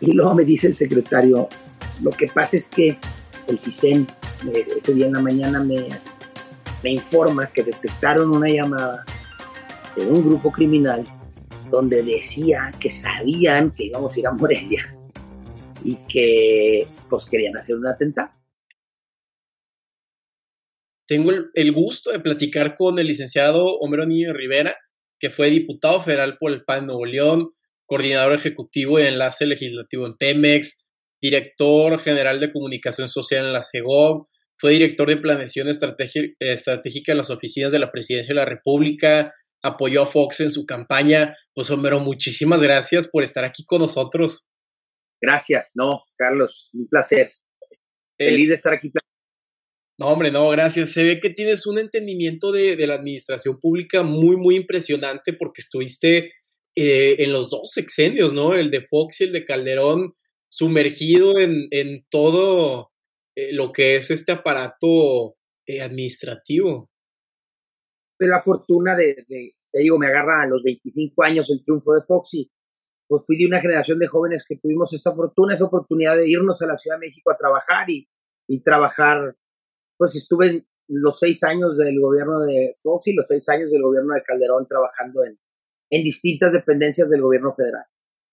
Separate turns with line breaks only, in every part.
Y luego me dice el secretario, lo que pasa es que el CISEN eh, ese día en la mañana me, me informa que detectaron una llamada de un grupo criminal donde decía que sabían que íbamos a ir a Morelia y que pues querían hacer un atentado.
Tengo el, gusto de platicar con el licenciado Homero Niño Rivera, que fue diputado federal por el PAN Nuevo León, coordinador ejecutivo y enlace legislativo en Pemex, director general de comunicación social en la CEGOV, fue director de planeación estratégica en las oficinas de la Presidencia de la República, apoyó a Fox en su campaña. Pues Homero, muchísimas gracias por estar aquí con nosotros.
Gracias, no, Carlos, un placer. Eh, Feliz de estar aquí.
No, hombre, no, gracias. Se ve que tienes un entendimiento de, la administración pública muy, muy impresionante porque estuviste eh, en los dos sexenios, ¿no? El de Fox y el de Calderón, sumergido en, en todo eh, lo que es este aparato administrativo.
De la fortuna de, de, te digo, me agarra a los 25 años el triunfo de Fox y pues fui de una generación de jóvenes que tuvimos esa fortuna, esa oportunidad de irnos a la Ciudad de México a trabajar y, y trabajar, pues estuve en los seis años del gobierno de Fox y los seis años del gobierno de Calderón trabajando en, en distintas dependencias del gobierno federal.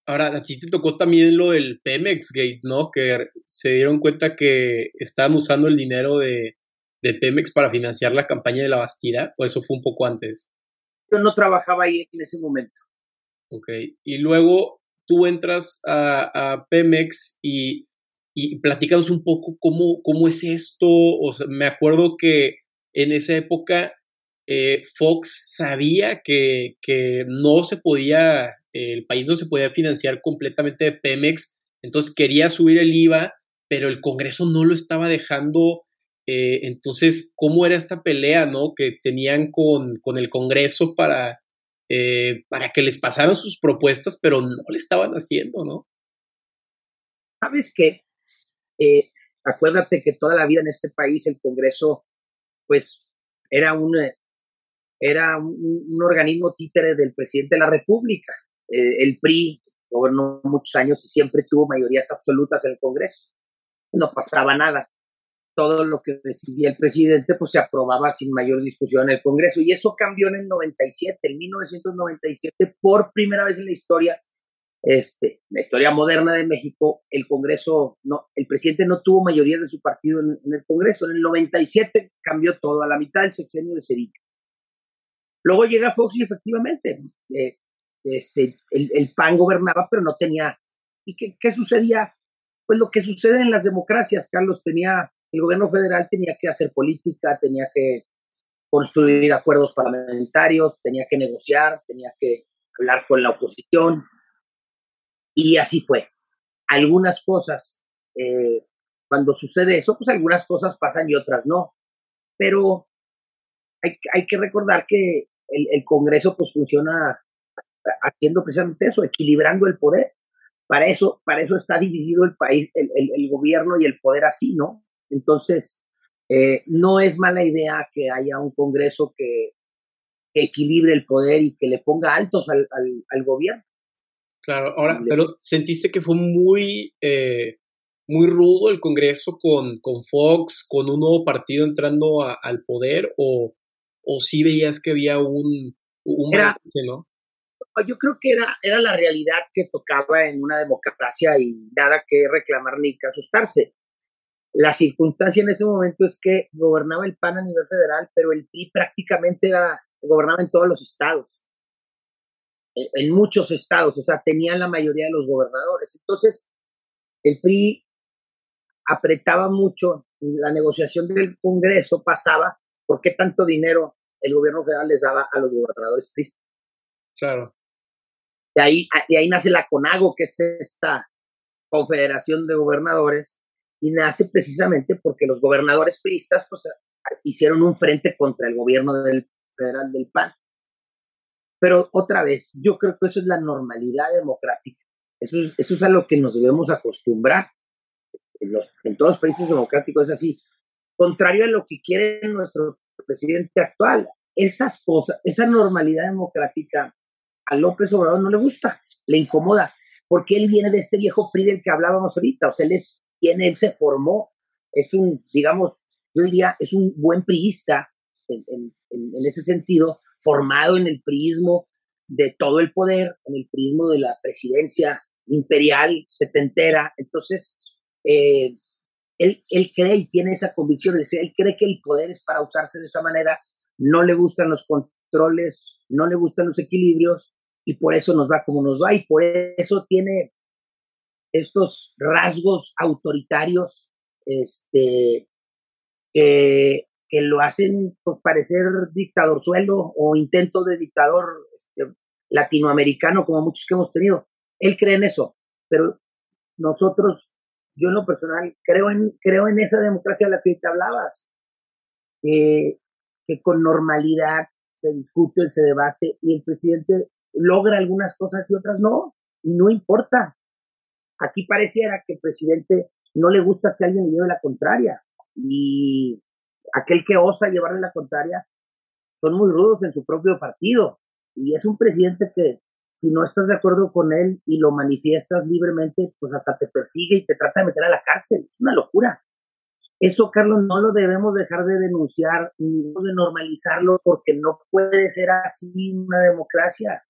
Ahora, a ti te tocó también lo del Pemex Gate, ¿no? Que se dieron cuenta que estaban usando el dinero de, de Pemex para financiar la campaña de la Bastida, o eso fue un poco antes.
Yo no trabajaba ahí en ese momento.
Ok, y luego tú entras a, Pemex y, y platícanos un poco cómo, cómo es esto. O sea, me acuerdo que en esa época eh, Fox sabía que, que no se podía, el país no se podía financiar completamente de Pemex, entonces quería subir el IVA, pero el Congreso no lo estaba dejando. Eh, entonces, ¿cómo era esta pelea, no? Que tenían con, con el Congreso para, eh, para que les pasaran sus propuestas, pero no le estaban haciendo, ¿no?
Sabes eh, acuérdate que toda la vida en este país el Congreso, pues, era un, era un, organismo títere del presidente de la República. el PRI gobernó muchos años y siempre tuvo mayorías absolutas en el Congreso. No pasaba nada todo lo que decidía el presidente pues se aprobaba sin mayor discusión en el Congreso y eso cambió en el 97, en 1997 por primera vez en la historia este, la historia moderna de México, el Congreso, no, el presidente no tuvo mayoría de su partido en, el Congreso. En el 97 cambió todo, a la mitad del sexenio de Cedillo. Luego llega Fox y efectivamente, eh, este, el, PAN gobernaba, pero no tenía. ¿Y qué, qué sucedía? Pues lo que sucede en las democracias, Carlos, tenía el gobierno federal tenía que hacer política, tenía que construir acuerdos parlamentarios, tenía que negociar, tenía que hablar con la oposición. Y así fue. Algunas cosas, eh, cuando sucede eso, pues algunas cosas pasan y otras no. Pero hay, hay que recordar que el, Congreso pues funciona haciendo precisamente eso, equilibrando el poder. Para eso, para eso está dividido el país, el, el gobierno y el poder así, ¿no? Entonces, eh, no es mala idea que haya un Congreso que, equilibre el poder y que le ponga altos al, al, gobierno.
Claro, ahora, pero sentiste que fue muy, eh, muy rudo el Congreso con, con Fox, con un nuevo partido entrando al poder, o, o sí veías que había un, un balance, ¿no?
Yo creo que era, era la realidad que tocaba en una democracia y nada que reclamar ni que asustarse. La circunstancia en ese momento es que gobernaba el PAN a nivel federal, pero el PRI prácticamente era, gobernaba en todos los estados, en, muchos estados, o sea, tenían la mayoría de los gobernadores. Entonces, el PRI apretaba mucho, la negociación del Congreso pasaba, ¿por qué tanto dinero el gobierno federal les daba a los gobernadores PRI?
Claro.
De ahí, de ahí nace la CONAGO, que es esta confederación de gobernadores, y nace precisamente porque los gobernadores priistas pues, hicieron un frente contra el gobierno del federal del PAN. Pero otra vez, yo creo que eso es la normalidad democrática. Eso es, eso es a lo que nos debemos acostumbrar. En, los, en todos los países democráticos es así. Contrario a lo que quiere nuestro presidente actual, esas cosas, esa normalidad democrática a López Obrador no le gusta, le incomoda. porque él viene de este viejo PRI del que hablábamos ahorita, o sea, él es quien él se formó, es un, digamos, yo diría, es un buen priista en, ese sentido, formado en el prismo de todo el poder, en el prismo de la presidencia imperial setentera. Entonces, eh, él, él, cree y tiene esa convicción, de él cree que el poder es para usarse de esa manera, no le gustan los controles, no le gustan los equilibrios y por eso nos va como nos va y por eso tiene estos rasgos autoritarios este, que, que lo hacen pues, parecer dictador suelo o intento de dictador este, latinoamericano como muchos que hemos tenido. Él cree en eso, pero nosotros, yo en lo personal, creo en, creo en esa democracia de la que te hablabas, que con normalidad se discute, se debate y el presidente logra algunas cosas y otras no, y no importa. Aquí pareciera que el presidente no le gusta que alguien le lleve la contraria y aquel que osa llevarle la contraria son muy rudos en su propio partido y es un presidente que si no estás de acuerdo con él y lo manifiestas libremente, pues hasta te persigue y te trata de meter a la cárcel. Es una locura. Eso, Carlos, no lo debemos dejar de denunciar ni de normalizarlo porque no puede ser así una democracia.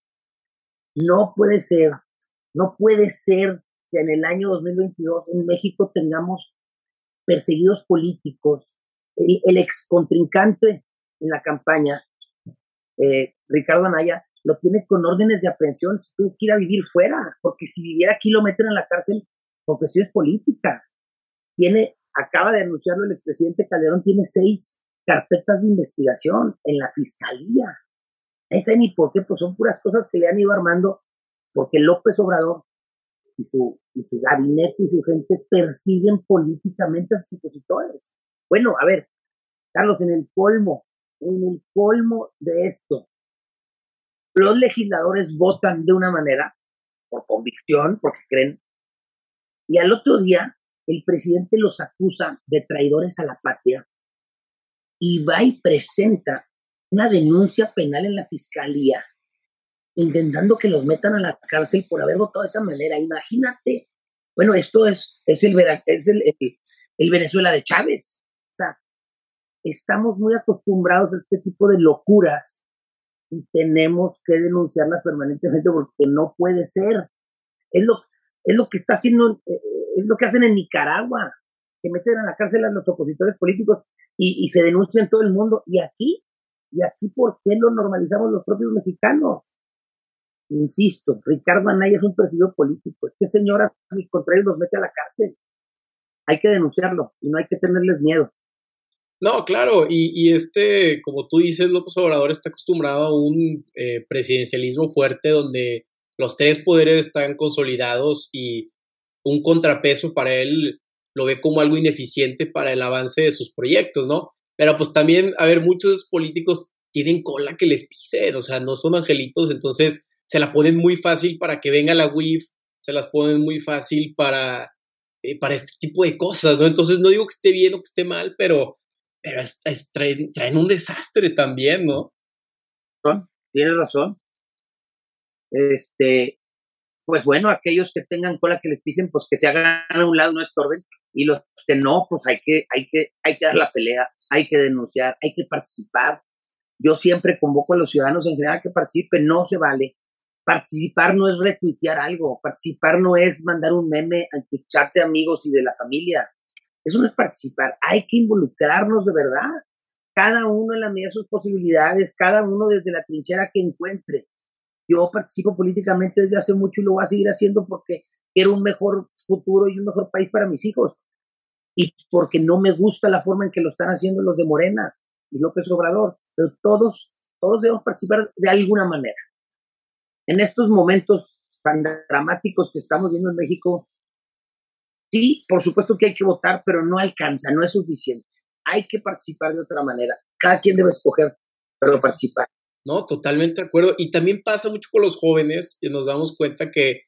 No puede ser, no puede ser que en el año 2022 en México tengamos perseguidos políticos. El, el ex contrincante en la campaña, eh, Ricardo Anaya, lo tiene con órdenes de aprehensión si ir a vivir fuera, porque si viviera aquí lo meten en la cárcel por cuestiones políticas. Tiene, acaba de anunciarlo el expresidente Calderón, tiene seis carpetas de investigación en la fiscalía. No sé ni por qué, pues son puras cosas que le han ido armando, porque López Obrador y su, y su gabinete y su gente persiguen políticamente a sus opositores. Bueno, a ver, Carlos, en el colmo, en el colmo de esto, los legisladores votan de una manera, por convicción, porque creen, y al otro día el presidente los acusa de traidores a la patria y va y presenta una denuncia penal en la fiscalía, intentando que los metan a la cárcel por haber votado de esa manera. Imagínate. Bueno, esto es, es, el, el Venezuela de Chávez. O sea, estamos muy acostumbrados a este tipo de locuras y tenemos que denunciarlas permanentemente porque no puede ser. Es lo, es lo que está haciendo, eh, es lo que hacen en Nicaragua, que meten a la cárcel a los opositores políticos y, y se denuncia en todo el mundo. Y aquí, y aquí, ¿por qué lo normalizamos los propios mexicanos? Insisto, Ricardo Anaya es un perseguido político. Este señor a sus contrarios los mete a la cárcel. Hay que denunciarlo y no hay que tenerles miedo.
No, claro, y, este, como tú dices, López Obrador está acostumbrado a un eh, presidencialismo fuerte donde los tres poderes están consolidados y un contrapeso para él lo ve como algo ineficiente para el avance de sus proyectos, ¿no? Pero pues también, a ver, muchos políticos tienen cola que les pisen, o sea, no son angelitos, entonces se la ponen muy fácil para que venga la WIF, se las ponen muy fácil para, eh, para este tipo de cosas, ¿no? Entonces no digo que esté bien o que esté mal, pero pero traen, un desastre también, ¿no?
Tienes razón. Este, pues bueno, aquellos que tengan cola que les pisen, pues que se hagan a un lado, no estorben, y los que no, pues hay que, hay que, hay que dar la pelea, hay que denunciar, hay que participar. Yo siempre convoco a los ciudadanos en general que participen, no se vale. Participar no es retuitear algo, participar no es mandar un meme a tus chats de amigos y de la familia. Eso no es participar, hay que involucrarnos de verdad. Cada uno en la medida de sus posibilidades, cada uno desde la trinchera que encuentre. Yo participo políticamente desde hace mucho y lo voy a seguir haciendo porque quiero un mejor futuro y un mejor país para mis hijos. Y porque no me gusta la forma en que lo están haciendo los de Morena y López Obrador. Pero todos, todos debemos participar de alguna manera. En estos momentos tan dramáticos que estamos viendo en México, Sí, por supuesto que hay que votar, pero no alcanza, no es suficiente. Hay que participar de otra manera. Cada quien debe escoger, pero participar.
No, totalmente de acuerdo. Y también pasa mucho con los jóvenes y nos damos cuenta que,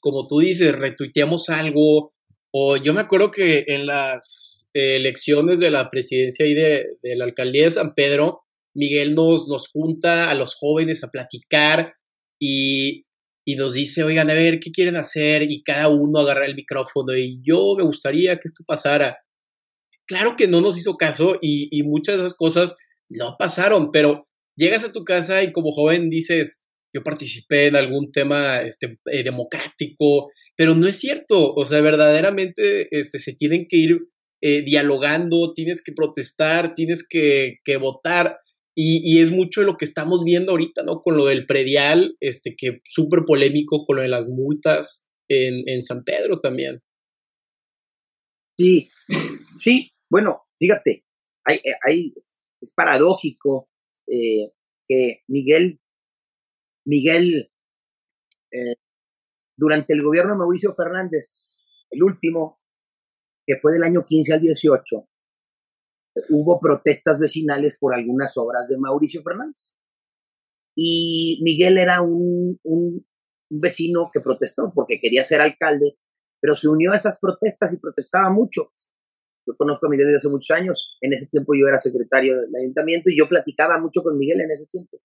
como tú dices, retuiteamos algo. O yo me acuerdo que en las elecciones de la presidencia y de, de la alcaldía de San Pedro, Miguel nos, nos junta a los jóvenes a platicar y y nos dice, oigan, a ver, ¿qué quieren hacer? Y cada uno agarra el micrófono y yo me gustaría que esto pasara. Claro que no nos hizo caso y, y muchas de esas cosas no pasaron, pero llegas a tu casa y como joven dices, yo participé en algún tema este, eh, democrático, pero no es cierto, o sea, verdaderamente este, se tienen que ir eh, dialogando, tienes que protestar, tienes que, que votar, y, es mucho de lo que estamos viendo ahorita, ¿no? Con lo del predial, este, que súper polémico, con lo de las multas en, en San Pedro también.
Sí, sí, bueno, fíjate, hay, hay, es paradójico eh, que Miguel, Miguel, eh, durante el gobierno de Mauricio Fernández, el último, que fue del año 15 al 18, hubo protestas vecinales por algunas obras de Mauricio Fernández. Y Miguel era un, un, vecino que protestó porque quería ser alcalde, pero se unió a esas protestas y protestaba mucho. Yo conozco a Miguel desde hace muchos años. En ese tiempo yo era secretario del ayuntamiento y yo platicaba mucho con Miguel en ese tiempo.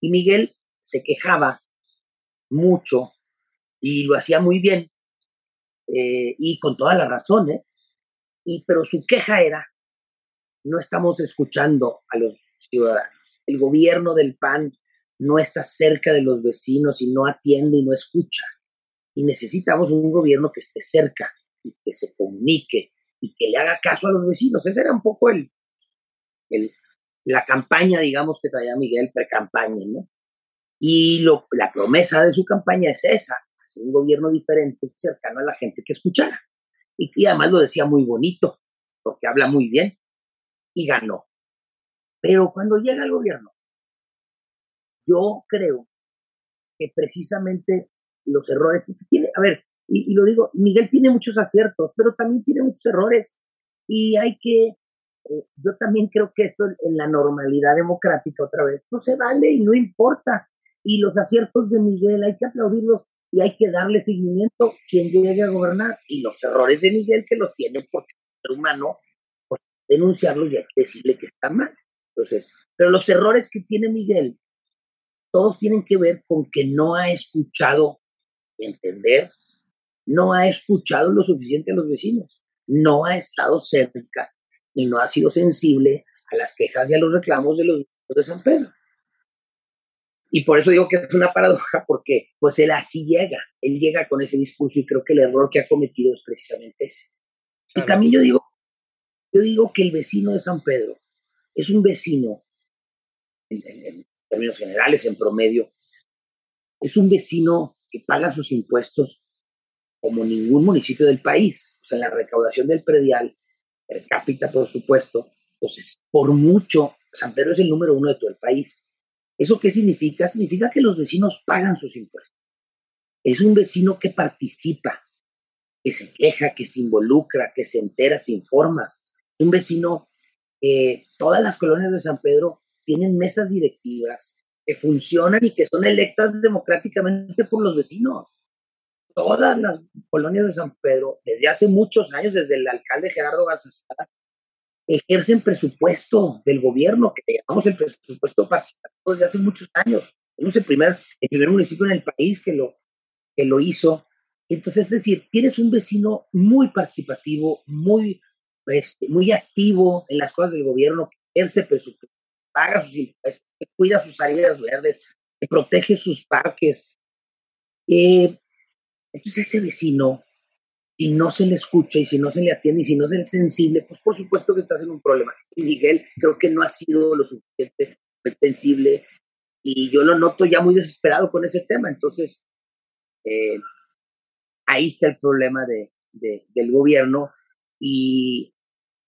Y Miguel se quejaba mucho y lo hacía muy bien eh, y con toda la razón, ¿eh? Y, pero su queja era, no estamos escuchando a los ciudadanos. El gobierno del PAN no está cerca de los vecinos y no atiende y no escucha. Y necesitamos un gobierno que esté cerca y que se comunique y que le haga caso a los vecinos. Esa era un poco el, el la campaña, digamos, que traía Miguel pre-campaña, ¿no? Y lo, la promesa de su campaña es esa, hacer un gobierno diferente, cercano a la gente que escuchara. Y, y además lo decía muy bonito, porque habla muy bien, y ganó. Pero cuando llega al gobierno, yo creo que precisamente los errores que tiene, a ver, y, lo digo, Miguel tiene muchos aciertos, pero también tiene muchos errores y hay que, eh, yo también creo que esto en la normalidad democrática otra vez, no se vale y no importa. Y los aciertos de Miguel hay que aplaudirlos y hay que darle seguimiento quien llegue a gobernar. Y los errores de Miguel que los tiene porque ser humano, denunciarlos y decirle que está mal. Entonces, pero los errores que tiene Miguel, todos tienen que ver con que no ha escuchado entender no ha escuchado lo suficiente a los vecinos, no ha estado cerca y no ha sido sensible a las quejas y a los reclamos de los de San Pedro. Y por eso digo que es una paradoja, porque pues él así llega, él llega con ese discurso y creo que el error que ha cometido es precisamente ese. Y también yo digo, yo digo que el vecino de San Pedro es un vecino, en, en, en términos generales, en promedio, es un vecino que paga sus impuestos como ningún municipio del país. O sea, la recaudación del predial, per cápita, por supuesto, pues por mucho, San Pedro es el número uno de todo el país. ¿Eso qué significa? Significa que los vecinos pagan sus impuestos. Es un vecino que participa, que se queja, que se involucra, que se entera, se informa. Un vecino, eh, todas las colonias de San Pedro tienen mesas directivas que funcionan y que son electas democráticamente por los vecinos todas las colonias de San Pedro, desde hace muchos años, desde el alcalde Gerardo Garzazada, ejercen presupuesto del gobierno, que llamamos el presupuesto participativo desde hace muchos años. Somos el primer, el primer municipio en el país que lo, que lo hizo. Entonces, es decir, tienes un vecino muy participativo, muy, este, muy activo en las cosas del gobierno, que ejerce presupuesto, paga sus impuestos, que cuida sus áreas verdes, que protege sus parques. Eh, entonces ese vecino, si no se le escucha y si no se le atiende y si no se le es sensible, pues por supuesto que estás en un problema. Y Miguel creo que no ha sido lo suficiente sensible y yo lo noto ya muy desesperado con ese tema. Entonces, eh, ahí está el problema de, de, del gobierno y,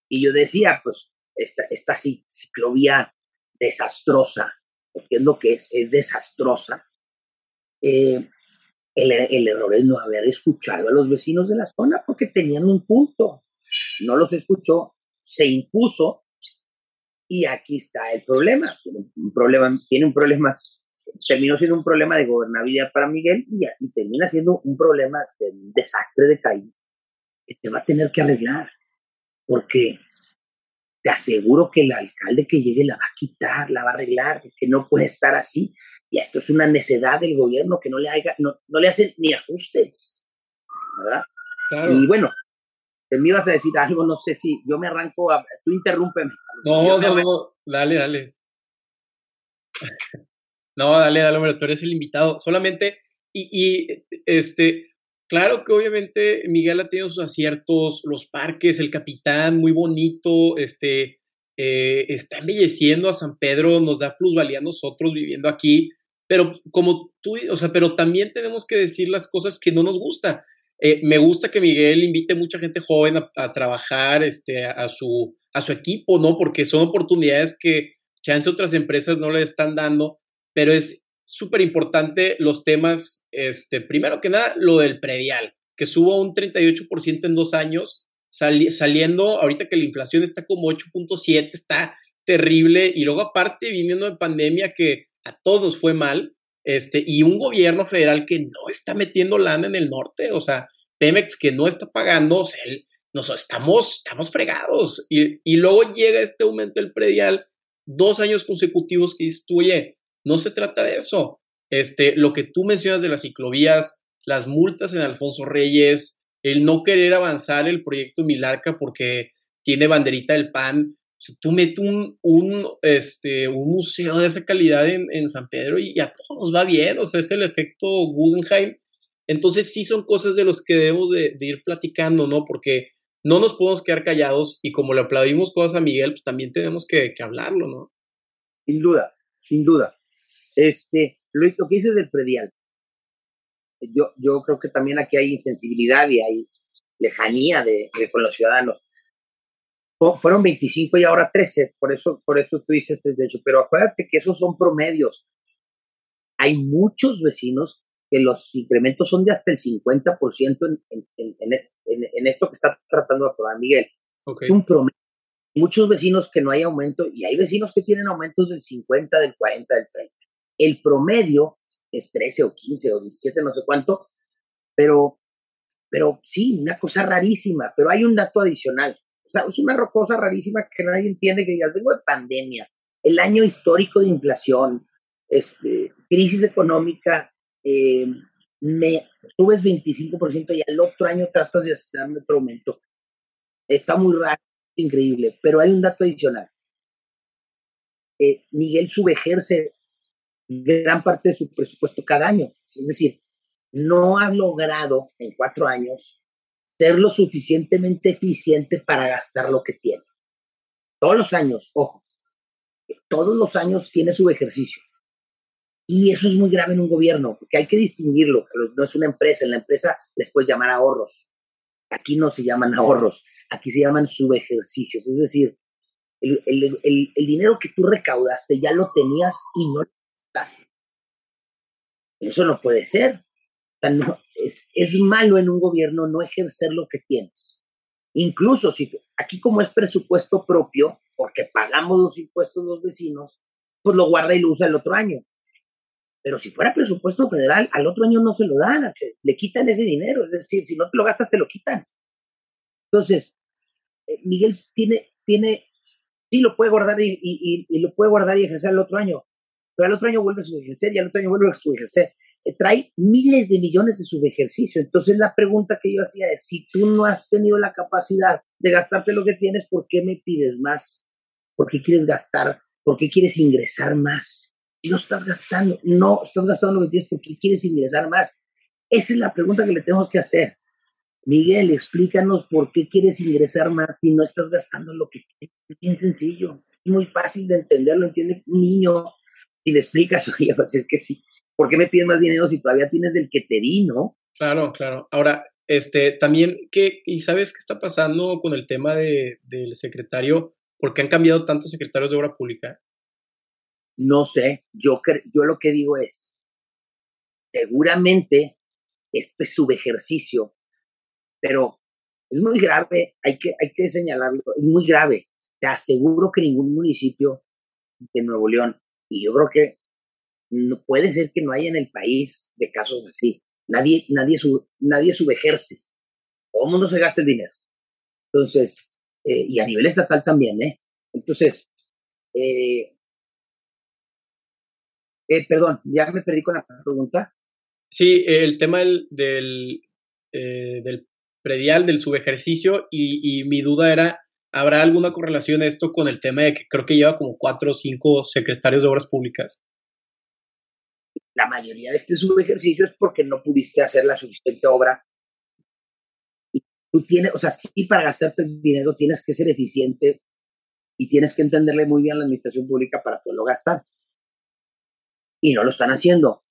y, yo decía, pues, esta, esta ciclovía desastrosa, porque es lo que es, es desastrosa. Eh, el, el, error es no haber escuchado a los vecinos de la zona porque tenían un punto. No los escuchó, se impuso y aquí está el problema. Tiene un problema, tiene un problema terminó siendo un problema de gobernabilidad para Miguel y, y termina siendo un problema de desastre de caída que se va a tener que arreglar. Porque te aseguro que el alcalde que llegue la va a quitar, la va a arreglar, que no puede estar así. Y esto es una necedad del gobierno que no le, haga, no, no le hacen ni ajustes, ¿verdad? Y bueno, te me ibas a decir algo, no sé si yo me arranco, a, tú interrúmpeme.
No, no, no, dale, dale. No, dale, dale, hombre, tú eres el invitado. Solamente, y, y este, claro que obviamente Miguel ha tenido sus aciertos, los parques, el capitán, muy bonito, este, eh, está embelleciendo a San Pedro, nos da plusvalía a nosotros viviendo aquí, pero como tú, o sea, pero también tenemos que decir las cosas que no nos gusta. Eh, me gusta que Miguel invite mucha gente joven a, trabajar este, a, su, a su equipo, ¿no? Porque son oportunidades que chance otras empresas no le están dando, pero es súper importante los temas, este, primero que nada, lo del predial, que subo un 38% en dos años, saliendo, ahorita que la inflación está como 8.7, está terrible, y luego aparte viniendo de pandemia que a todos fue mal, este, y un gobierno federal que no está metiendo lana en el norte, o sea, Pemex que no está pagando, o sea, nos, estamos, estamos fregados, y, y luego llega este aumento del predial, dos años consecutivos que dices no se trata de eso. Este, lo que tú mencionas de las ciclovías, las multas en Alfonso Reyes, el no querer avanzar el proyecto Milarca porque tiene banderita del PAN. tú metes un, un, este, un museo de esa calidad en, en, San Pedro y a todos va bien, o sea, es el efecto Guggenheim. Entonces sí son cosas de los que debemos de, ir platicando, ¿no? Porque no nos podemos quedar callados y como le aplaudimos cosas a Miguel, pues también tenemos que, que hablarlo, ¿no?
Sin duda, sin duda. Este, lo, lo que dices del predial, yo, yo creo que también aquí hay insensibilidad y hay lejanía de, con los ciudadanos. Fueron 25 y ahora 13, por eso, por eso tú dices de hecho, pero acuérdate que esos son promedios. Hay muchos vecinos que los incrementos son de hasta el 50% en, en, en, en, esto que está tratando de aprobar Miguel. Okay. Un promedio. Muchos vecinos que no hay aumento y hay vecinos que tienen aumentos del 50, del 40, del 30. El promedio es 13 o 15 o 17, no sé cuánto, pero, pero sí, una cosa rarísima, pero hay un dato adicional. O sea, es una cosa rarísima que nadie entiende, que digas, vengo de pandemia, el año histórico de inflación, este, crisis económica, eh, me subes 25% y al otro año tratas de darme otro aumento. Está muy raro, increíble, pero hay un dato adicional. Eh, Miguel subejerce gran parte de su presupuesto cada año. Es decir, no ha logrado en cuatro años ser lo suficientemente eficiente para gastar lo que tiene. Todos los años, ojo, todos los años tiene su ejercicio. Y eso es muy grave en un gobierno, porque hay que distinguirlo. No es una empresa, en la empresa les puedes llamar ahorros. Aquí no se llaman ahorros, aquí se llaman subejercicios. Es decir, el, el, dinero que tú recaudaste ya lo tenías y no eso no puede ser. no, es, es malo en un gobierno no ejercer lo que tienes. Incluso si aquí como es presupuesto propio, porque pagamos los impuestos los vecinos, pues lo guarda y lo usa el otro año. Pero si fuera presupuesto federal, al otro año no se lo dan, le quitan ese dinero. Es decir, si no te lo gastas, se lo quitan. Entonces, eh, Miguel tiene, tiene, sí lo puede guardar y, lo puede guardar y ejercer el otro año, pero al otro año vuelve a subejercer y al otro año vuelve a subejercer. Eh, trae miles de millones de subejercicio. Entonces la pregunta que yo hacía es, si tú no has tenido la capacidad de gastarte lo que tienes, ¿por qué me pides más? ¿Por qué quieres gastar? ¿Por qué quieres ingresar más? No estás gastando, no estás gastando lo que tienes, ¿por qué quieres ingresar más? Esa es la pregunta que le tenemos que hacer. Miguel, explícanos por qué quieres ingresar más si no estás gastando lo que tienes. Es bien sencillo, muy fácil de entenderlo, entiende un niño si le explicas, oye, pues es que sí, ¿por qué me pides más dinero si todavía tienes el que te di, no?
Claro, claro. Ahora, este, también, ¿qué, ¿y sabes qué está pasando con el tema de, del secretario? ¿Por qué han cambiado tantos secretarios de obra pública?
No sé, yo, yo lo que digo es, seguramente este es subejercicio, pero es muy grave, hay que, hay que señalarlo, es muy grave. Te aseguro que ningún municipio de Nuevo León y yo creo que puede ser que no haya en el país de casos así. Nadie, nadie, sub, nadie subejerce. Todo el mundo se gasta el dinero. Entonces, eh, y a nivel estatal también, ¿eh? Entonces, eh, Eh, perdón, ya me perdí con la pregunta.
Sí, el tema del, del, eh, del predial, del subejercicio, y, y mi duda era, ¿habrá alguna correlación esto con el tema de que creo que lleva como cuatro o cinco secretarios de obras públicas?
La mayoría de este subejercicio es porque no pudiste hacer la suficiente obra. Y tú tienes, o sea, sí para gastarte el dinero tienes que ser eficiente y tienes que entenderle muy bien a la administración pública para poderlo gastar. Y no lo están haciendo.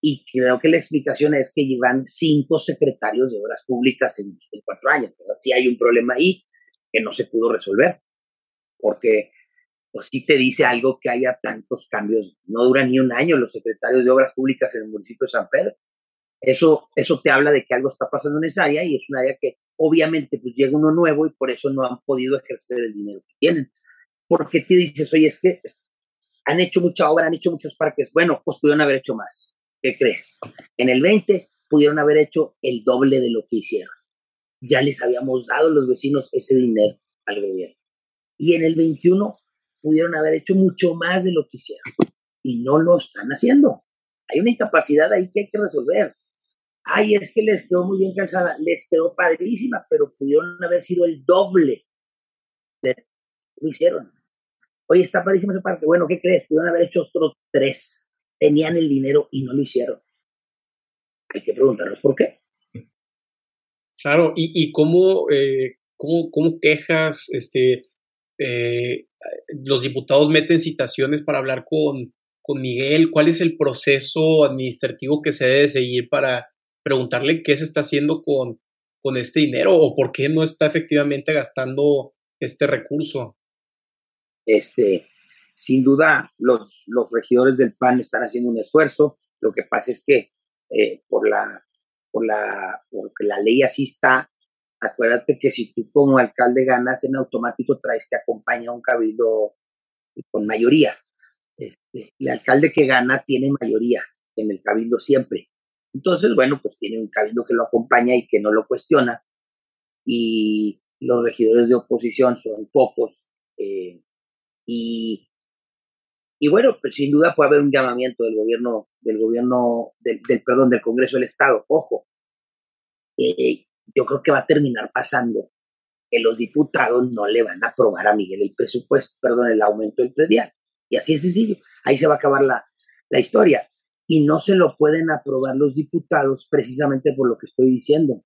Y creo que la explicación es que llevan cinco secretarios de obras públicas en, cuatro años. Pero sí hay un problema ahí que no se pudo resolver. Porque pues sí te dice algo que haya tantos cambios. No dura ni un año los secretarios de obras públicas en el municipio de San Pedro. Eso, eso te habla de que algo está pasando en esa área y es un área que obviamente pues llega uno nuevo y por eso no han podido ejercer el dinero que tienen. Porque te dices, oye, es que han hecho mucha obra, han hecho muchos parques. Bueno, pues pudieron haber hecho más. ¿Qué crees? En el 20 pudieron haber hecho el doble de lo que hicieron. Ya les habíamos dado los vecinos ese dinero al gobierno. Y en el 21 pudieron haber hecho mucho más de lo que hicieron. Y no lo están haciendo. Hay una incapacidad ahí que hay que resolver. Ay, es que les quedó muy bien calzada, les quedó padrísima, pero pudieron haber sido el doble. De, lo hicieron. Oye, está padrísimo ese parque. Bueno, ¿qué crees? Pudieron haber hecho otros tres. Tenían el dinero y no lo hicieron. Hay que preguntarnos por qué.
Claro, y, y cómo, eh, cómo, cómo quejas, este, eh, los diputados meten citaciones para hablar con, con Miguel. ¿Cuál es el proceso administrativo que se debe seguir para preguntarle qué se está haciendo con, con este dinero o por qué no está efectivamente gastando este recurso.
Este, sin duda, los, los regidores del PAN están haciendo un esfuerzo. Lo que pasa es que eh, por la, por la, porque la ley así está, acuérdate que si tú como alcalde ganas en automático traes, te acompaña un cabildo con mayoría. Este, el alcalde que gana tiene mayoría en el cabildo siempre. Entonces, bueno, pues tiene un cabildo que lo acompaña y que no lo cuestiona. Y los regidores de oposición son pocos. Eh, y, y bueno, pues sin duda puede haber un llamamiento del gobierno, del gobierno, del, perdón, del Congreso del Estado. Ojo, eh, yo creo que va a terminar pasando que los diputados no le van a aprobar a Miguel el presupuesto, perdón, el aumento del predial. Y así es sencillo. Ahí se va a acabar la, la historia y no se lo pueden aprobar los diputados precisamente por lo que estoy diciendo.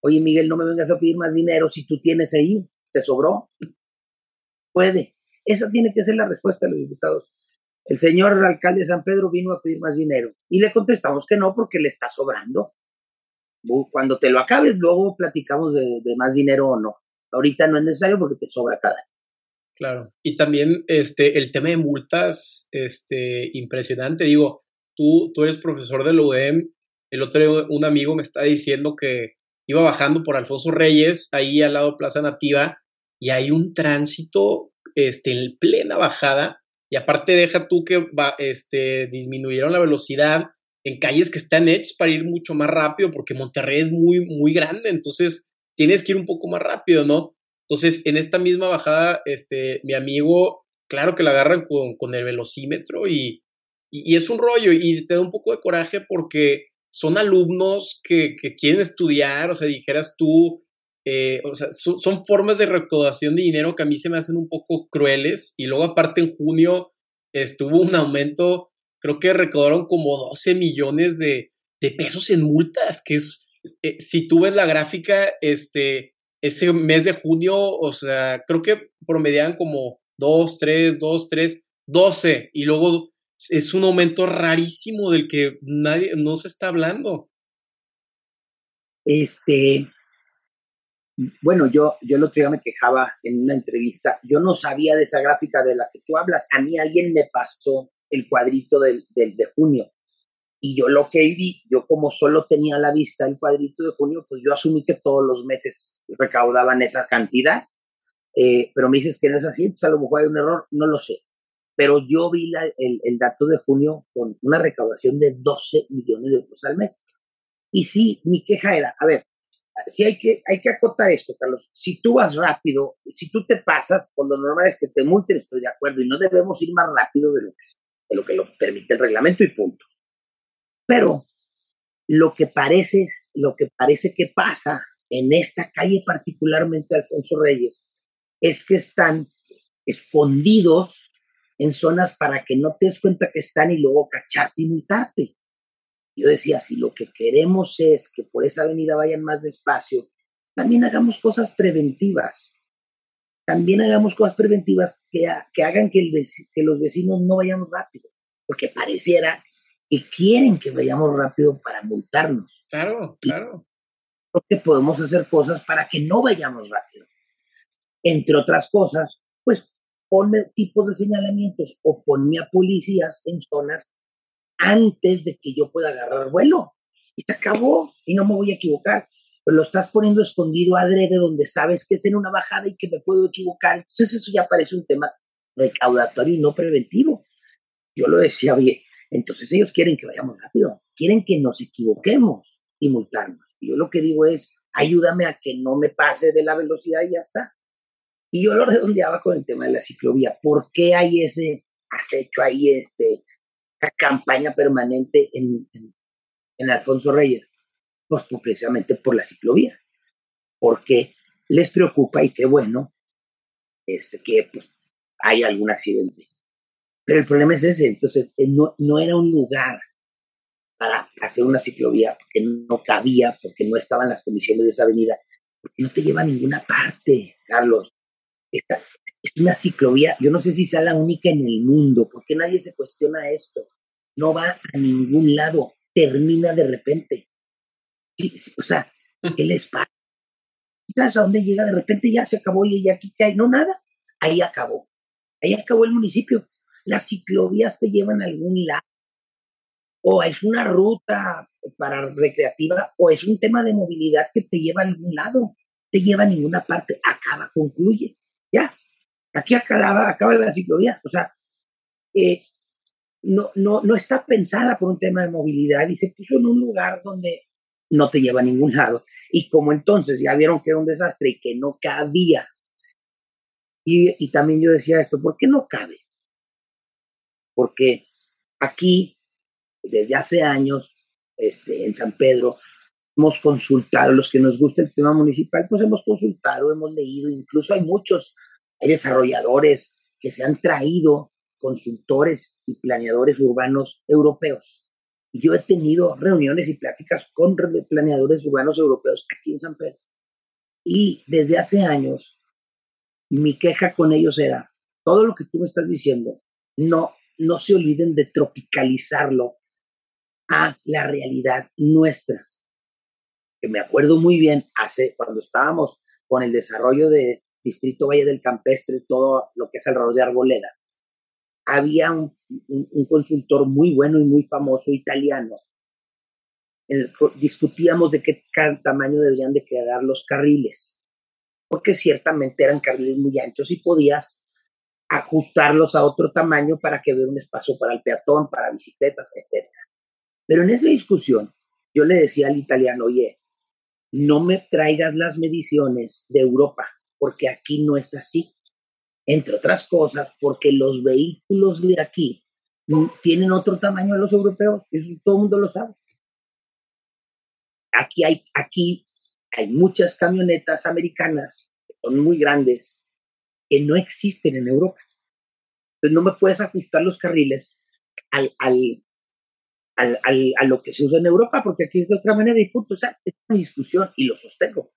Oye, Miguel, no me vengas a pedir más dinero si tú tienes ahí, ¿te sobró? Puede. Esa tiene que ser la respuesta de los diputados. El señor alcalde de San Pedro vino a pedir más dinero y le contestamos que no porque le está sobrando. Cuando te lo acabes, luego platicamos de, más dinero o no. Ahorita no es necesario porque te sobra cada.
Claro. Y también este, el tema de multas, este, impresionante. Digo, tú, tú eres profesor de la UDEM, el otro día un amigo me está diciendo que iba bajando por Alfonso Reyes, ahí al lado de Plaza Nativa, y hay un tránsito este, en plena bajada, y aparte deja tú que va, este, disminuyeron la velocidad en calles que están hechas para ir mucho más rápido, porque Monterrey es muy, muy grande, entonces tienes que ir un poco más rápido, ¿no? Entonces, en esta misma bajada, este, mi amigo, claro que la agarran con, con el velocímetro y, y, es un rollo y te da un poco de coraje porque son alumnos que, que quieren estudiar, o sea, dijeras tú, eh, o sea, son, formas de recaudación de dinero que a mí se me hacen un poco crueles y luego aparte en junio estuvo un aumento, creo que recaudaron como 12 millones de, de pesos en multas, que es, eh, si tú ves la gráfica, este, ese mes de junio, o sea, creo que promedian como 2, 3, 2, 3, 12 y luego es un aumento rarísimo del que nadie, no se está hablando.
Este, bueno, yo, yo el otro día me quejaba en una entrevista, yo no sabía de esa gráfica de la que tú hablas, a mí alguien me pasó el cuadrito del, de junio y yo lo que vi, yo como solo tenía a la vista el cuadrito de junio, pues yo asumí que todos los meses recaudaban esa cantidad, eh, pero me dices que no es así, pues a lo mejor hay un error, no lo sé pero yo vi el, el, dato de junio con una recaudación de 12 millones de euros al mes. Y sí, mi queja era, a ver, si hay que, hay que acotar esto, Carlos. Si tú vas rápido, si tú te pasas, pues lo normal es que te multen, estoy de acuerdo, y no debemos ir más rápido de lo que sea. De lo que lo permite el reglamento y punto. Pero lo que parece, lo que parece que pasa en esta calle, particularmente Alfonso Reyes, es que están escondidos en zonas para que no te des cuenta que están y luego cacharte y multarte. Yo decía, si lo que queremos es que por esa avenida vayan más despacio, también hagamos cosas preventivas. También hagamos cosas preventivas que, que hagan que, el, que los vecinos no vayamos rápido, porque pareciera que quieren que vayamos rápido para multarnos.
Claro, claro.
Porque podemos hacer cosas para que no vayamos rápido. Entre otras cosas, pues ponme tipos de señalamientos o ponme a policías en zonas antes de que yo pueda agarrar vuelo. Y se acabó y no me voy a equivocar. Pero lo estás poniendo escondido adrede donde sabes que es en una bajada y que me puedo equivocar. Entonces eso ya parece un tema recaudatorio y no preventivo. Yo lo decía bien. Entonces ellos quieren que vayamos rápido, quieren que nos equivoquemos y multarnos. Y yo lo que digo es, ayúdame a que no me pase de la velocidad y ya está. Y yo lo redondeaba con el tema de la ciclovía. ¿Por qué hay ese acecho ahí, este, campaña permanente en, en, Alfonso Reyes? Pues, pues, precisamente por la ciclovía. Porque les preocupa y qué bueno este, que pues, hay algún accidente. Pero el problema es ese, entonces eh, no, no era un lugar para hacer una ciclovía porque no cabía, porque no estaban las condiciones de esa avenida, porque no te lleva a ninguna parte, Carlos. Esta, es una ciclovía, yo no sé si sea la única en el mundo, porque nadie se cuestiona esto. No va a ningún lado, termina de repente. O sea, el espacio. ¿Sabes a dónde llega? De repente ya se acabó y aquí cae. No, nada. Ahí acabó. Ahí acabó el municipio las ciclovías te llevan a algún lado, o es una ruta para recreativa, o es un tema de movilidad que te lleva a algún lado, te lleva a ninguna parte, acaba, concluye, ya. Aquí acaba, acaba la ciclovía, o sea, eh, no, no, no está pensada por un tema de movilidad y se puso en un lugar donde no te lleva a ningún lado. Y como entonces ya vieron que era un desastre y que no cabía, y, también yo decía esto, ¿por qué no cabe? porque aquí, desde hace años, este, en San Pedro, hemos consultado, los que nos gusta el tema municipal, pues hemos consultado, hemos leído, incluso hay muchos, hay desarrolladores que se han traído consultores y planeadores urbanos europeos. Yo he tenido reuniones y pláticas con planeadores urbanos europeos aquí en San Pedro. Y desde hace años, mi queja con ellos era, todo lo que tú me estás diciendo no no se olviden de tropicalizarlo a la realidad nuestra. Que me acuerdo muy bien, hace cuando estábamos con el desarrollo de Distrito Valle del Campestre, todo lo que es alrededor de Arboleda, había un, consultor muy bueno y muy famoso italiano. discutíamos de qué tamaño deberían de quedar los carriles, porque ciertamente eran carriles muy anchos y podías ajustarlos a otro tamaño para que hubiera un espacio para el peatón, para bicicletas, etc. Pero en esa discusión yo le decía al italiano, oye, no me traigas las mediciones de Europa, porque aquí no es así. Entre otras cosas, porque los vehículos de aquí tienen otro tamaño de los europeos, eso todo el mundo lo sabe. Aquí hay, aquí hay muchas camionetas americanas que son muy grandes que no existen en Europa. Entonces no me puedes ajustar los carriles al, al, al, a lo que se usa en Europa, porque aquí es de otra manera y punto. O sea, es una discusión y lo sostengo.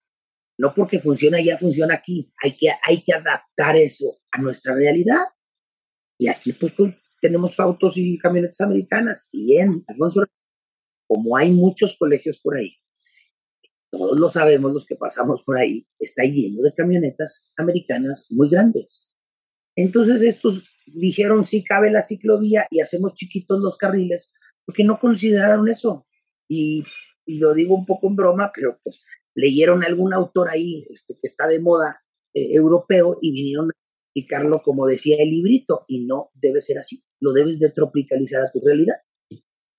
No porque funciona ya funciona aquí. Hay que, hay que adaptar eso a nuestra realidad. Y aquí pues, pues tenemos autos y camionetas americanas. Y en Alfonso, como hay muchos colegios por ahí, todos lo sabemos los que pasamos por ahí, está lleno de camionetas americanas muy grandes. Entonces estos dijeron sí cabe la ciclovía y hacemos chiquitos los carriles, porque no consideraron eso. Y, lo digo un poco en broma, pero pues leyeron algún autor ahí este, que está de moda eh, europeo y vinieron a explicarlo como decía el librito, y no debe ser así, lo debes de tropicalizar a tu realidad.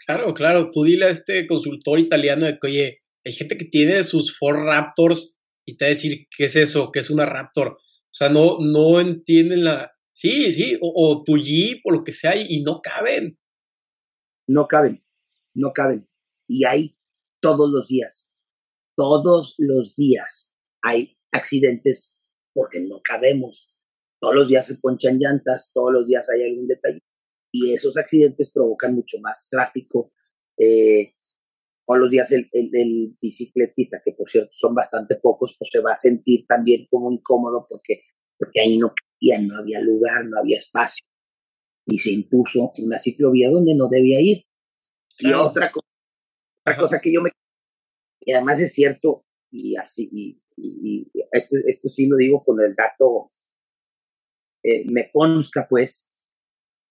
Claro, claro, tú dile a este consultor italiano de que, oye, hay gente que tiene sus Ford Raptors y te va a decir, ¿qué es eso? ¿Qué es una Raptor? O sea, no, no entienden la Sí, sí, o, tu Jeep o lo que sea, y, no caben.
No caben, no caben. Y hay todos los días, todos los días hay accidentes porque no cabemos. Todos los días se ponchan llantas, todos los días hay algún detalle. Y esos accidentes provocan mucho más tráfico. Eh, todos los días el, el, bicicletista, que por cierto son bastante pocos, pues se va a sentir también como incómodo porque, porque ahí no no había lugar, no había espacio. Y se impuso una ciclovía donde no debía ir. Y otra, otra cosa que yo me... Además es cierto, y así, y, y, esto, esto, sí lo digo con el dato, eh, me consta pues,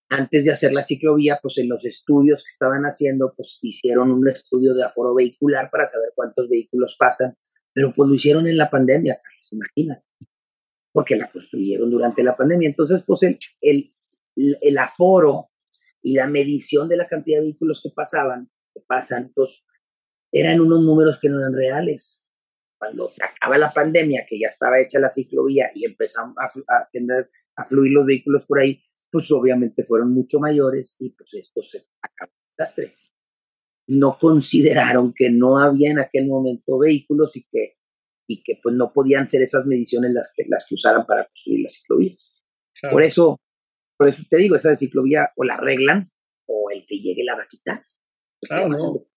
antes de hacer la ciclovía, pues en los estudios que estaban haciendo, pues hicieron un estudio de aforo vehicular para saber cuántos vehículos pasan, pero pues lo hicieron en la pandemia, Carlos, imagínate porque la construyeron durante la pandemia. Entonces, pues el, el, el aforo y la medición de la cantidad de vehículos que pasaban, que pasan, pues eran unos números que no eran reales. Cuando se acaba la pandemia, que ya estaba hecha la ciclovía y empezaron a, a tener, a fluir los vehículos por ahí, pues obviamente fueron mucho mayores y pues esto se acabó el desastre. No consideraron que no había en aquel momento vehículos y que y que pues no podían ser esas mediciones las que, las que usaran para construir la ciclovía. Por eso, por eso te digo, esa ciclovía o la arreglan o el que llegue la va a quitar.
Claro, no.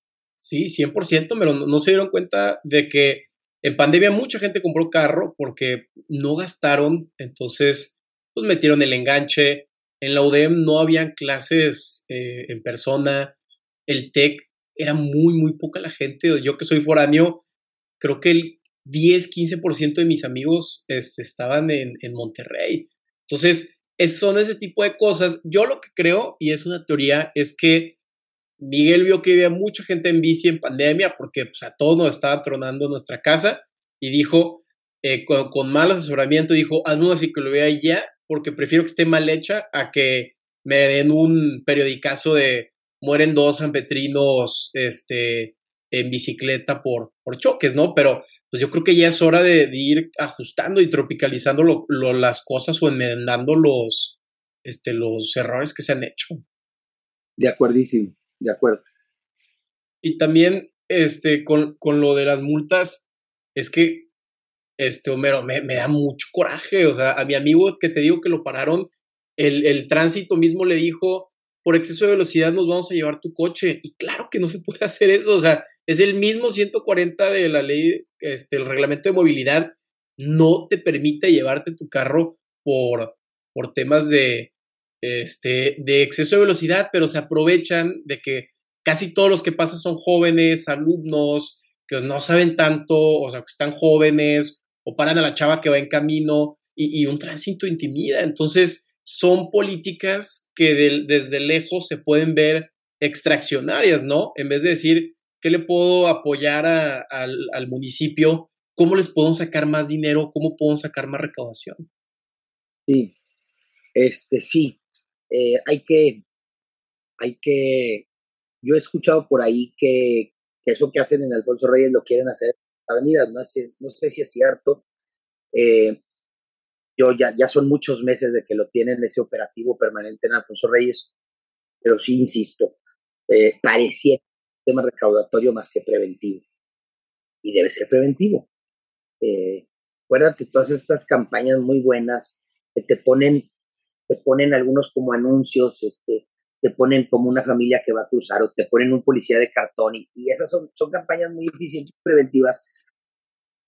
Sí, 100%, pero no, se dieron cuenta de que en pandemia mucha gente compró carro porque no gastaron, entonces pues metieron el enganche. En la UDEM no habían clases eh, en persona, el TEC era muy, muy poca la gente. Yo que soy foráneo, creo que el 10, 15% de mis amigos este, estaban en, en Monterrey. Entonces, es, son ese tipo de cosas. Yo lo que creo, y es una teoría, es que Miguel vio que había mucha gente en bici en pandemia porque pues, a todos nos estaba tronando nuestra casa y dijo, eh, con, mal asesoramiento, dijo, hazme una ciclovía ya porque prefiero que esté mal hecha a que me den un periodicazo de mueren dos sanpetrinos este, en bicicleta por, por choques, ¿no? Pero pues yo creo que ya es hora de, ir ajustando y tropicalizando las cosas o enmendando los, este, los errores que se han hecho.
De acuerdísimo, de acuerdo.
Y también este, con, con lo de las multas, es que, este, Homero, me, me, da mucho coraje. O sea, a mi amigo que te digo que lo pararon, el, el tránsito mismo le dijo, por exceso de velocidad nos vamos a llevar tu coche. Y claro que no se puede hacer eso. O sea, es el mismo 140 de la ley, este, el reglamento de movilidad no te permite llevarte tu carro por, por temas de, este, de exceso de velocidad, pero se aprovechan de que casi todos los que pasan son jóvenes, alumnos, que no saben tanto, o sea, que están jóvenes, o paran a la chava que va en camino, y, un tránsito intimida. Entonces, son políticas que desde lejos se pueden ver extraccionarias, ¿no? En vez de decir, ¿Qué le puedo apoyar al, municipio? ¿Cómo les puedo sacar más dinero? ¿Cómo puedo sacar más recaudación?
Sí, este sí, eh, hay que, hay que, yo he escuchado por ahí que, eso que hacen en Alfonso Reyes lo quieren hacer en avenidas, no sé, no sé si es cierto. Eh, yo ya, ya son muchos meses de que lo tienen ese operativo permanente en Alfonso Reyes, pero sí insisto, eh, parecía tema recaudatorio más que preventivo. Y debe ser preventivo. Eh, acuérdate todas estas campañas muy buenas que te ponen, te ponen algunos como anuncios, este, te ponen como una familia que va a cruzar o te ponen un policía de cartón y, esas son, son campañas muy eficientes preventivas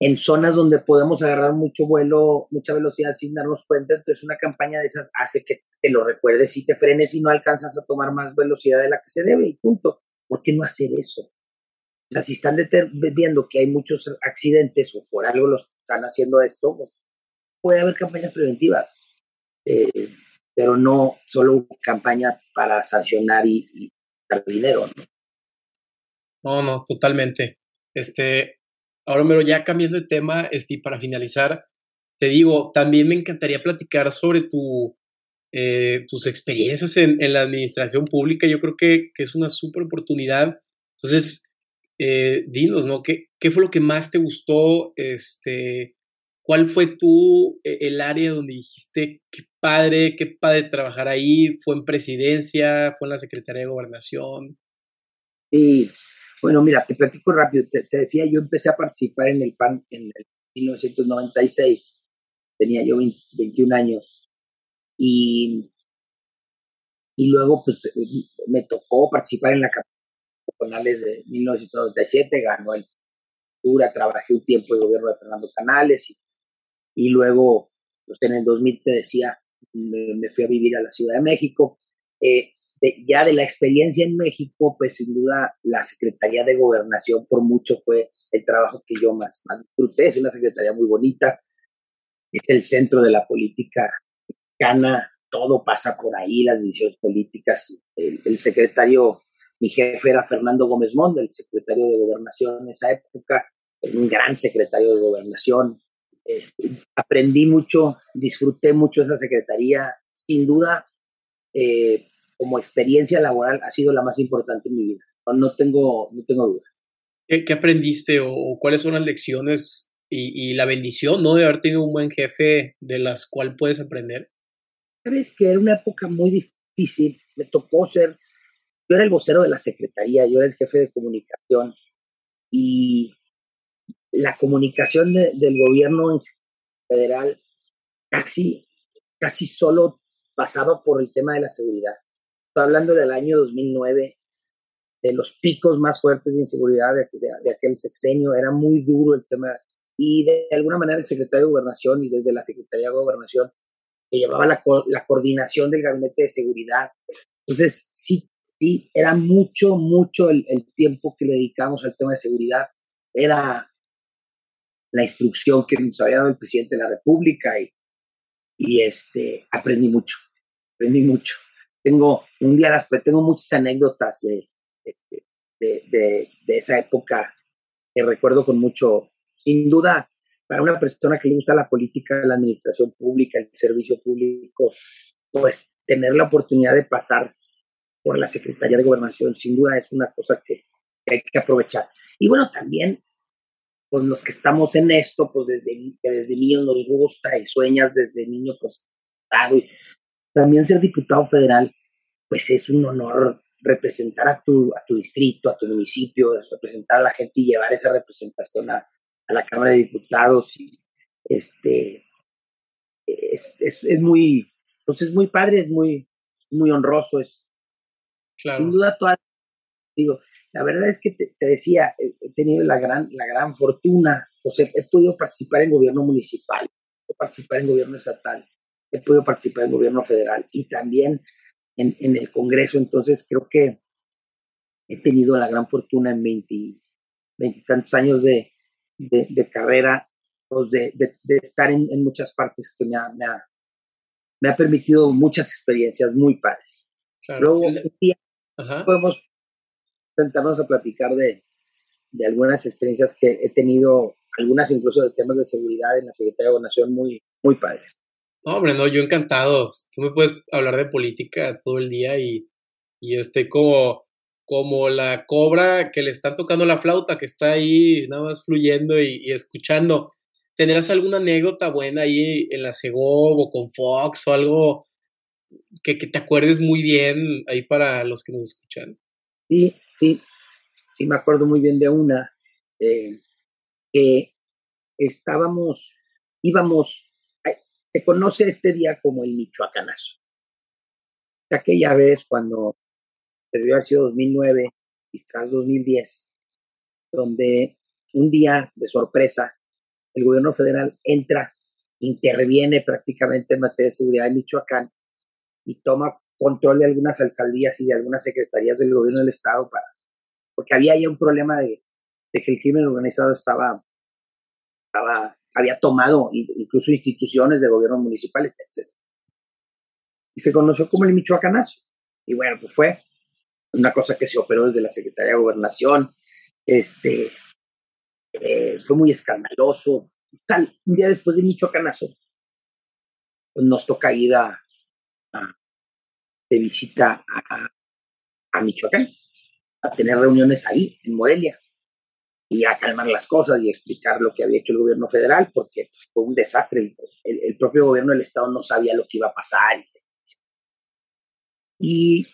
en zonas donde podemos agarrar mucho vuelo, mucha velocidad sin darnos cuenta. Entonces una campaña de esas hace que te lo recuerdes y te frenes y no alcanzas a tomar más velocidad de la que se debe y punto. ¿Por qué no hacer eso? O sea, si están viendo que hay muchos accidentes o por algo los están haciendo esto, pues, puede haber campañas preventivas, eh, pero no solo campaña para sancionar y, dar dinero, ¿no?
No, no, totalmente. Este, ahora, pero ya cambiando de tema, este, para finalizar, te digo, también me encantaría platicar sobre tu, eh, tus experiencias en, la administración pública, yo creo que, es una súper oportunidad. Entonces, eh, dinos, ¿no? ¿Qué, ¿Qué, fue lo que más te gustó? Este, ¿Cuál fue tú e, el área donde dijiste, qué padre, qué padre trabajar ahí? ¿Fue en presidencia? ¿Fue en la Secretaría de Gobernación?
Sí, bueno, mira, te platico rápido. Te, decía, yo empecé a participar en el PAN en el 1996. Tenía yo 21 años. Y, y luego, pues, me tocó participar en la Canales de 1997, ganó el Pura, trabajé un tiempo en el gobierno de Fernando Canales y y luego, pues en el 2000 te decía, me, fui a vivir a la Ciudad de México. Eh, ya de la experiencia en México, pues sin duda la Secretaría de Gobernación por mucho fue el trabajo que yo más, más disfruté. Es una secretaría muy bonita, es el centro de la política mexicana, todo pasa por ahí, las decisiones políticas. El, el secretario, mi jefe era Fernando Gómez Monda, el secretario de Gobernación en esa época, un gran secretario de Gobernación, este, aprendí mucho, disfruté mucho esa secretaría. Sin duda, eh, como experiencia laboral, ha sido la más importante en mi vida. No, tengo, no tengo duda.
¿Qué, aprendiste o, cuáles son las lecciones y, y, la bendición ¿no? de haber tenido un buen jefe de las cuales puedes aprender?
Sabes que era una época muy difícil. Me tocó ser, yo era el vocero de la secretaría, yo era el jefe de comunicación y la comunicación del gobierno federal casi, casi solo pasaba por el tema de la seguridad. Estoy hablando del año 2009, de los picos más fuertes de inseguridad de, aquel sexenio, era muy duro el tema y de, alguna manera el secretario de Gobernación y desde la Secretaría de Gobernación se llevaba la, la coordinación del gabinete de seguridad. Entonces, sí, sí, era mucho, mucho el, el tiempo que le dedicamos al tema de seguridad. Era la instrucción que nos había dado el presidente de la República y, y este, aprendí mucho, aprendí mucho. Tengo, un día las, tengo muchas anécdotas de, de, de, de, esa época que recuerdo con mucho, sin duda, para una persona que le gusta la política, la administración pública, el servicio público, pues tener la oportunidad de pasar por la Secretaría de Gobernación, sin duda es una cosa que hay que aprovechar. Y bueno, también pues los que estamos en esto, pues desde, desde niño nos gusta y sueñas desde niño, pues, y también ser diputado federal, pues es un honor representar a tu, a tu distrito, a tu municipio, representar a la gente y llevar esa representación a, la Cámara de Diputados. Y este, es, es, es, muy, pues es muy padre, es muy, muy honroso, es claro. sin duda toda, digo, la verdad es que te, decía, he, tenido la gran, la gran fortuna, o sea, he podido participar en gobierno municipal, he participar en gobierno estatal, he podido participar en gobierno federal y también en, en el Congreso. Entonces creo que he tenido la gran fortuna en veintitantos años de, de, de, carrera, pues de, de, estar en, en, muchas partes que me ha, me ha, me ha permitido muchas experiencias muy padres. Luego, un día podemos sentarnos a platicar de, de algunas experiencias que he tenido, algunas incluso de temas de seguridad en la Secretaría de Gobernación muy, muy padres.
No, hombre, no, yo encantado. Tú me puedes hablar de política todo el día y, y este como, como la cobra que le está tocando la flauta, que está ahí nada más fluyendo y, escuchando. ¿Tendrás alguna anécdota buena ahí en la Segov o con Fox o algo que, que te acuerdes muy bien ahí para los que nos escuchan?
Sí, sí, sí me acuerdo muy bien de una, eh, que estábamos, íbamos, se conoce este día como el Michoacanazo. Aquella vez cuando debió haber sido 2009, quizás 2010, donde un día de sorpresa el gobierno federal entra, interviene prácticamente en materia de seguridad de Michoacán y toma control de algunas alcaldías y de algunas secretarías del gobierno del estado para, porque había ya un problema de, de que el crimen organizado estaba, estaba, había tomado incluso instituciones de gobierno municipales, etc. Y se conoció como el Michoacanazo. Y bueno, pues fue una cosa que se operó desde la Secretaría de Gobernación, este, eh, fue muy escandaloso. Tal, un día después del Michoacanazo, pues nos toca ir a, de visita a, a Michoacán, a tener reuniones ahí, en Morelia. y a calmar las cosas y explicar lo que había hecho el gobierno federal, porque pues, fue un desastre. El, propio gobierno del Estado no sabía lo que iba a pasar. Y,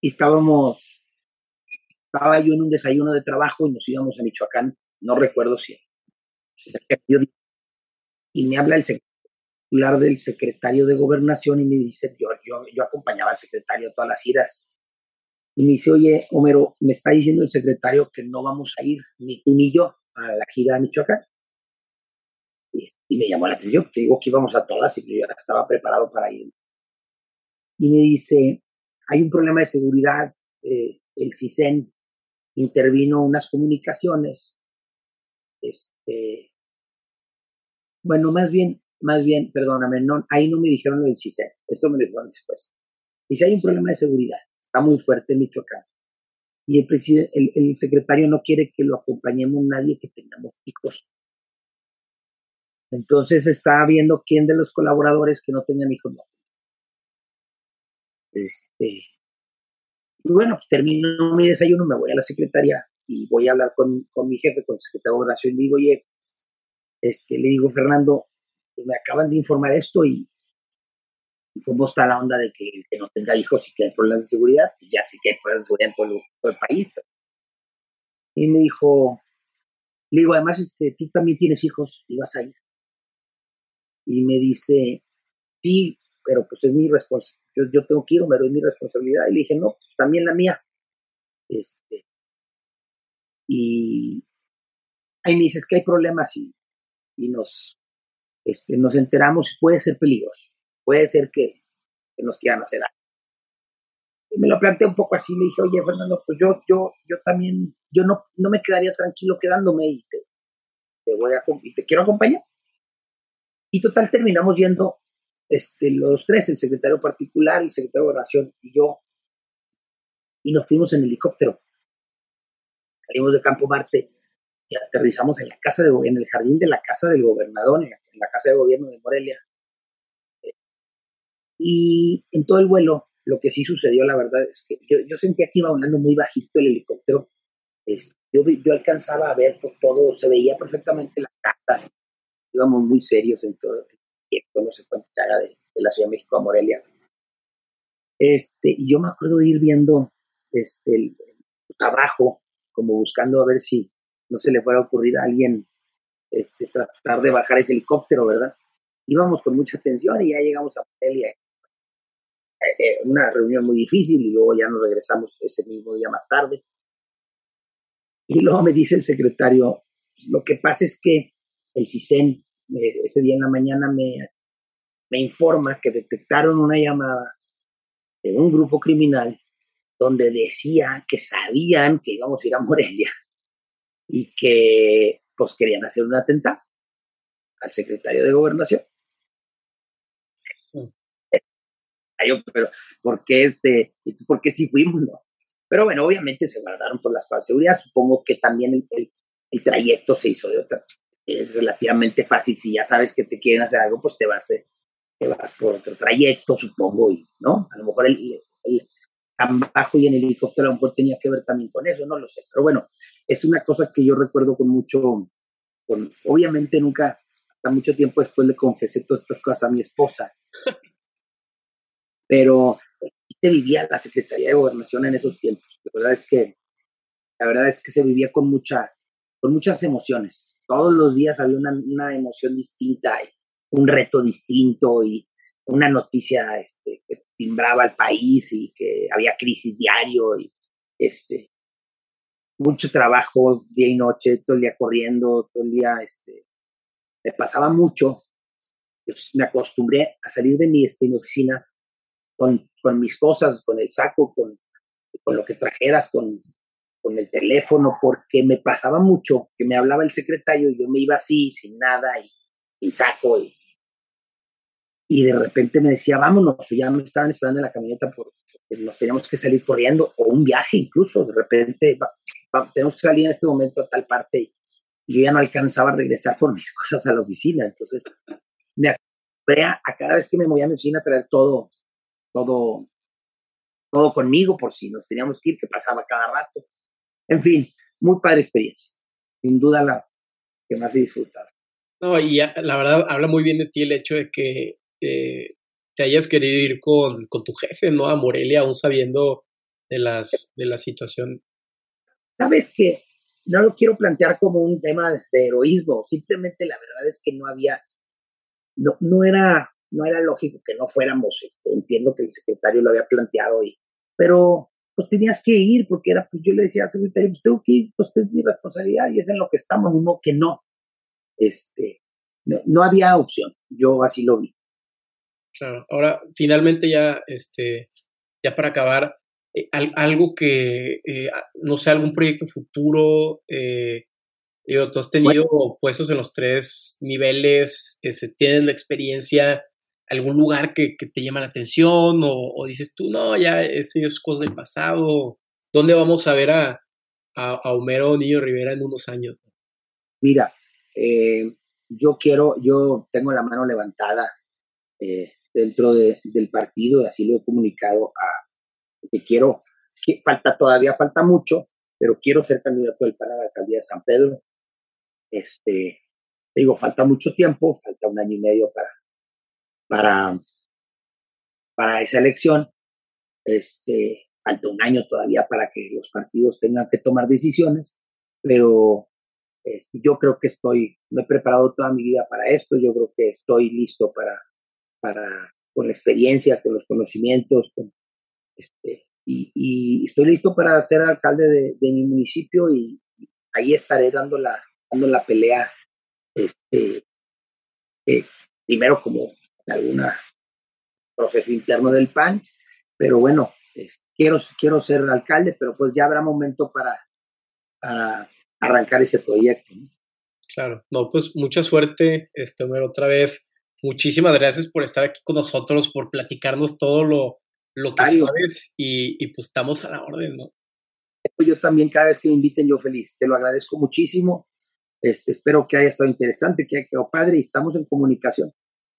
estábamos, estaba yo en un desayuno de trabajo y nos íbamos a Michoacán, no recuerdo si. Y me habla el secretario del secretario de gobernación y me dice, yo, yo, yo acompañaba al secretario a todas las iras y me dice, oye, Homero, me está diciendo el secretario que no vamos a ir, ni tú ni yo, a la gira de Michoacán. Y, me llamó la atención, te digo que íbamos a todas y yo ya estaba preparado para ir. Y me dice, hay un problema de seguridad, eh, el CISEN intervino unas comunicaciones, este, bueno, más bien, más bien, perdóname, no, ahí no me dijeron lo del CISEN, esto me lo dijeron después. Dice, hay un problema de seguridad está muy fuerte en Michoacán. Y el, presidente, el, secretario no quiere que lo acompañemos nadie que tengamos hijos. Entonces está viendo quién de los colaboradores que no tengan hijos no. Este, y bueno, pues termino mi desayuno, me voy a la secretaria y voy a hablar con, con mi jefe, con el secretario de Gobernación, y digo, oye, este, le digo, Fernando, me acaban de informar esto y, y cómo está la onda de que el que no tenga hijos y que hay problemas de seguridad, pues ya sí que hay problemas de seguridad en todo el, país. Y me dijo, le digo, además, este, tú también tienes hijos y vas a ir. Y me dice, sí, pero pues es mi responsabilidad. Yo, yo, tengo que ir, pero es mi responsabilidad. Y le dije, no, pues también la mía. Este, y ahí me dices que hay problemas y, y nos, este, nos enteramos y puede ser peligroso puede ser que, nos quieran hacer algo. Y me lo planteé un poco así, le dije, oye, Fernando, pues yo, yo, yo también, yo no, no me quedaría tranquilo quedándome y te, te voy a, y te quiero acompañar. Y total terminamos yendo este, los tres, el secretario particular, el secretario de oración y yo, y nos fuimos en helicóptero. Salimos de Campo Marte y aterrizamos en la casa de en el jardín de la casa del gobernador, en la casa de gobierno de Morelia, y en todo el vuelo, lo que sí sucedió, la verdad, es que yo, yo sentía que iba volando muy bajito el helicóptero. yo, yo alcanzaba a ver pues, todo, se veía perfectamente las casas. Íbamos muy serios en todo el proyecto, no sé cuánto se haga de, la Ciudad de México a Morelia. Este, y yo me acuerdo de ir viendo este, el, pues, abajo, como buscando a ver si no se le fuera a ocurrir a alguien este, tratar de bajar ese helicóptero, ¿verdad? Íbamos con mucha atención y ya llegamos a Morelia eh, una reunión muy difícil y luego ya nos regresamos ese mismo día más tarde. Y luego me dice el secretario, pues, lo que pasa es que el CISEN ese día en la mañana me, me informa que detectaron una llamada de un grupo criminal donde decía que sabían que íbamos a ir a Morelia y que pues querían hacer un atentado al secretario de gobernación pero ¿por qué este? ¿por qué sí fuimos? No? Pero bueno, obviamente se guardaron por las cosas de seguridad. Supongo que también el, el, trayecto se hizo de otra. Es relativamente fácil. Si ya sabes que te quieren hacer algo, pues te vas, eh, te vas por otro trayecto, supongo, y no. A lo mejor el tan bajo y en el helicóptero a lo mejor tenía que ver también con eso, no lo sé. Pero bueno, es una cosa que yo recuerdo con mucho, con, obviamente nunca, hasta mucho tiempo después le confesé todas estas cosas a mi esposa pero se vivía la Secretaría de Gobernación en esos tiempos. La verdad es que, la verdad es que se vivía con, mucha, con muchas emociones. Todos los días había una, una emoción distinta, un reto distinto y una noticia este, que timbraba al país y que había crisis diario y este, mucho trabajo día y noche, todo el día corriendo, todo el día, este, me pasaba mucho. me acostumbré a salir de mi, este, oficina con, con mis cosas, con el saco, con, con lo que trajeras, con, con el teléfono, porque me pasaba mucho que me hablaba el secretario y yo me iba así, sin nada y sin saco. Y, y de repente me decía, vámonos, ya me estaban esperando en la camioneta porque nos teníamos que salir corriendo, o un viaje incluso, de repente tenemos que salir en este momento a tal parte y, yo ya no alcanzaba a regresar por mis cosas a la oficina. Entonces me acostumbré a, a cada vez que me movía a mi oficina a traer todo, todo, todo conmigo por si nos teníamos que ir, que pasaba cada rato. En fin, muy padre experiencia. Sin duda la que más he disfrutado.
No, y la verdad habla muy bien de ti el hecho de que eh, te hayas querido ir con, con, tu jefe, ¿no? A Morelia, aún sabiendo de, las, de la situación.
Sabes que no lo quiero plantear como un tema de heroísmo, simplemente la verdad es que no había, no, no era, no era lógico que no fuéramos, este, entiendo que el secretario lo había planteado, y, pero pues tenías que ir porque era, pues yo le decía al secretario, pues tengo que ir, pues es mi responsabilidad y es en lo que estamos, no que no. Este, no, no había opción, yo así lo vi.
Claro, ahora finalmente ya, este, ya para acabar, eh, algo que, eh, no sé, algún proyecto futuro, eh, digo, tú has tenido puestos en los tres niveles, este, tienes la experiencia, algún lugar que, te llama la atención o, dices tú, no, ya ese es cosa del pasado, ¿dónde vamos a ver a, a, Homero Niño Rivera en unos años?
Mira, yo quiero, yo tengo la mano levantada dentro del partido y así lo he comunicado a que quiero, falta todavía, falta mucho, pero quiero ser candidato del PAN a la alcaldía de San Pedro. Este, digo, falta mucho tiempo, falta un año y medio para, para, para esa elección. Este, falta un año todavía para que los partidos tengan que tomar decisiones, pero este, yo creo que estoy, me he preparado toda mi vida para esto, yo creo que estoy listo para, para con la experiencia, con los conocimientos, con, este, y, estoy listo para ser alcalde de, mi municipio y, ahí estaré dando la, dando la pelea, este, eh, primero como en algún proceso interno del PAN, pero bueno, quiero, quiero ser alcalde, pero pues ya habrá momento para, para arrancar ese proyecto.
Claro, no, pues mucha suerte, este, otra vez. Muchísimas gracias por estar aquí con nosotros, por platicarnos todo lo, lo que sabes y, pues estamos a la orden, ¿no?
Yo también cada vez que me inviten yo feliz, te lo agradezco muchísimo. Este, espero que haya estado interesante, que haya quedado padre y estamos en comunicación.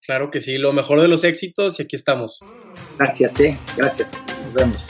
Claro que sí, lo mejor de los éxitos y aquí estamos.
Gracias, eh, gracias. Nos vemos.